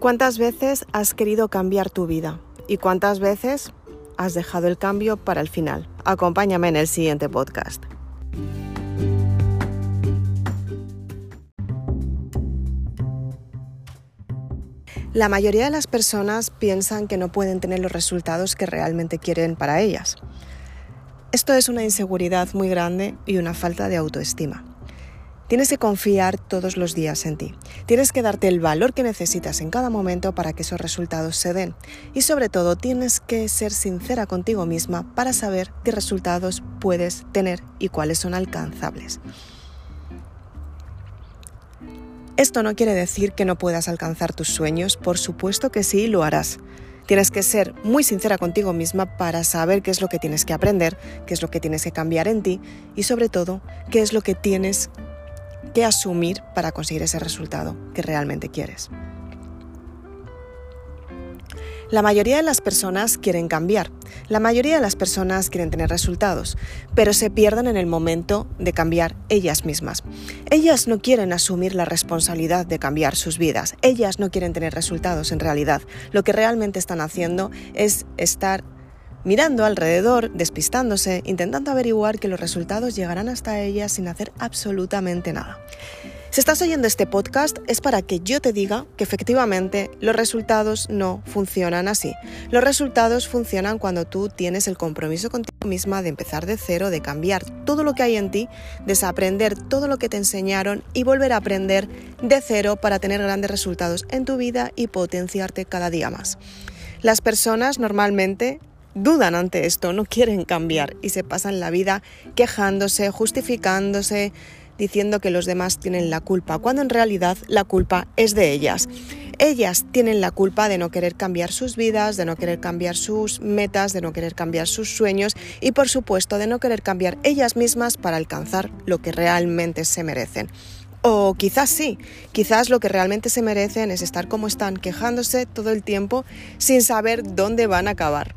¿Cuántas veces has querido cambiar tu vida? ¿Y cuántas veces has dejado el cambio para el final? Acompáñame en el siguiente podcast. La mayoría de las personas piensan que no pueden tener los resultados que realmente quieren para ellas. Esto es una inseguridad muy grande y una falta de autoestima. Tienes que confiar todos los días en ti. Tienes que darte el valor que necesitas en cada momento para que esos resultados se den. Y sobre todo tienes que ser sincera contigo misma para saber qué resultados puedes tener y cuáles son alcanzables. Esto no quiere decir que no puedas alcanzar tus sueños, por supuesto que sí, lo harás. Tienes que ser muy sincera contigo misma para saber qué es lo que tienes que aprender, qué es lo que tienes que cambiar en ti y sobre todo qué es lo que tienes asumir para conseguir ese resultado que realmente quieres. La mayoría de las personas quieren cambiar, la mayoría de las personas quieren tener resultados, pero se pierden en el momento de cambiar ellas mismas. Ellas no quieren asumir la responsabilidad de cambiar sus vidas, ellas no quieren tener resultados en realidad. Lo que realmente están haciendo es estar mirando alrededor, despistándose, intentando averiguar que los resultados llegarán hasta ellas sin hacer absolutamente nada. Si estás oyendo este podcast es para que yo te diga que efectivamente los resultados no funcionan así. Los resultados funcionan cuando tú tienes el compromiso contigo misma de empezar de cero, de cambiar todo lo que hay en ti, desaprender todo lo que te enseñaron y volver a aprender de cero para tener grandes resultados en tu vida y potenciarte cada día más. Las personas normalmente dudan ante esto, no quieren cambiar y se pasan la vida quejándose, justificándose, diciendo que los demás tienen la culpa, cuando en realidad la culpa es de ellas. Ellas tienen la culpa de no querer cambiar sus vidas, de no querer cambiar sus metas, de no querer cambiar sus sueños y por supuesto de no querer cambiar ellas mismas para alcanzar lo que realmente se merecen. O quizás sí, quizás lo que realmente se merecen es estar como están, quejándose todo el tiempo sin saber dónde van a acabar.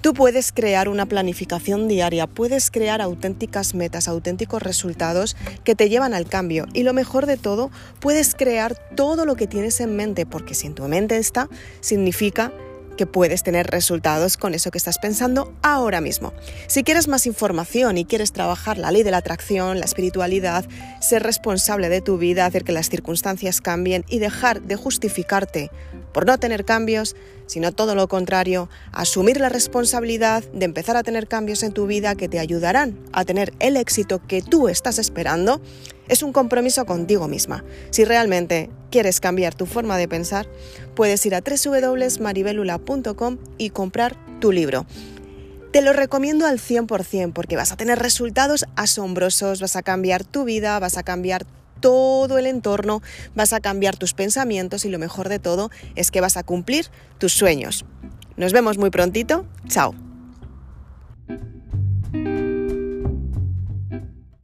Tú puedes crear una planificación diaria, puedes crear auténticas metas, auténticos resultados que te llevan al cambio y lo mejor de todo, puedes crear todo lo que tienes en mente, porque si en tu mente está, significa que puedes tener resultados con eso que estás pensando ahora mismo. Si quieres más información y quieres trabajar la ley de la atracción, la espiritualidad, ser responsable de tu vida, hacer que las circunstancias cambien y dejar de justificarte por no tener cambios, sino todo lo contrario, asumir la responsabilidad de empezar a tener cambios en tu vida que te ayudarán a tener el éxito que tú estás esperando, es un compromiso contigo misma. Si realmente quieres cambiar tu forma de pensar, puedes ir a www.maribelula.com y comprar tu libro. Te lo recomiendo al 100% porque vas a tener resultados asombrosos, vas a cambiar tu vida, vas a cambiar todo el entorno, vas a cambiar tus pensamientos y lo mejor de todo es que vas a cumplir tus sueños. Nos vemos muy prontito. Chao.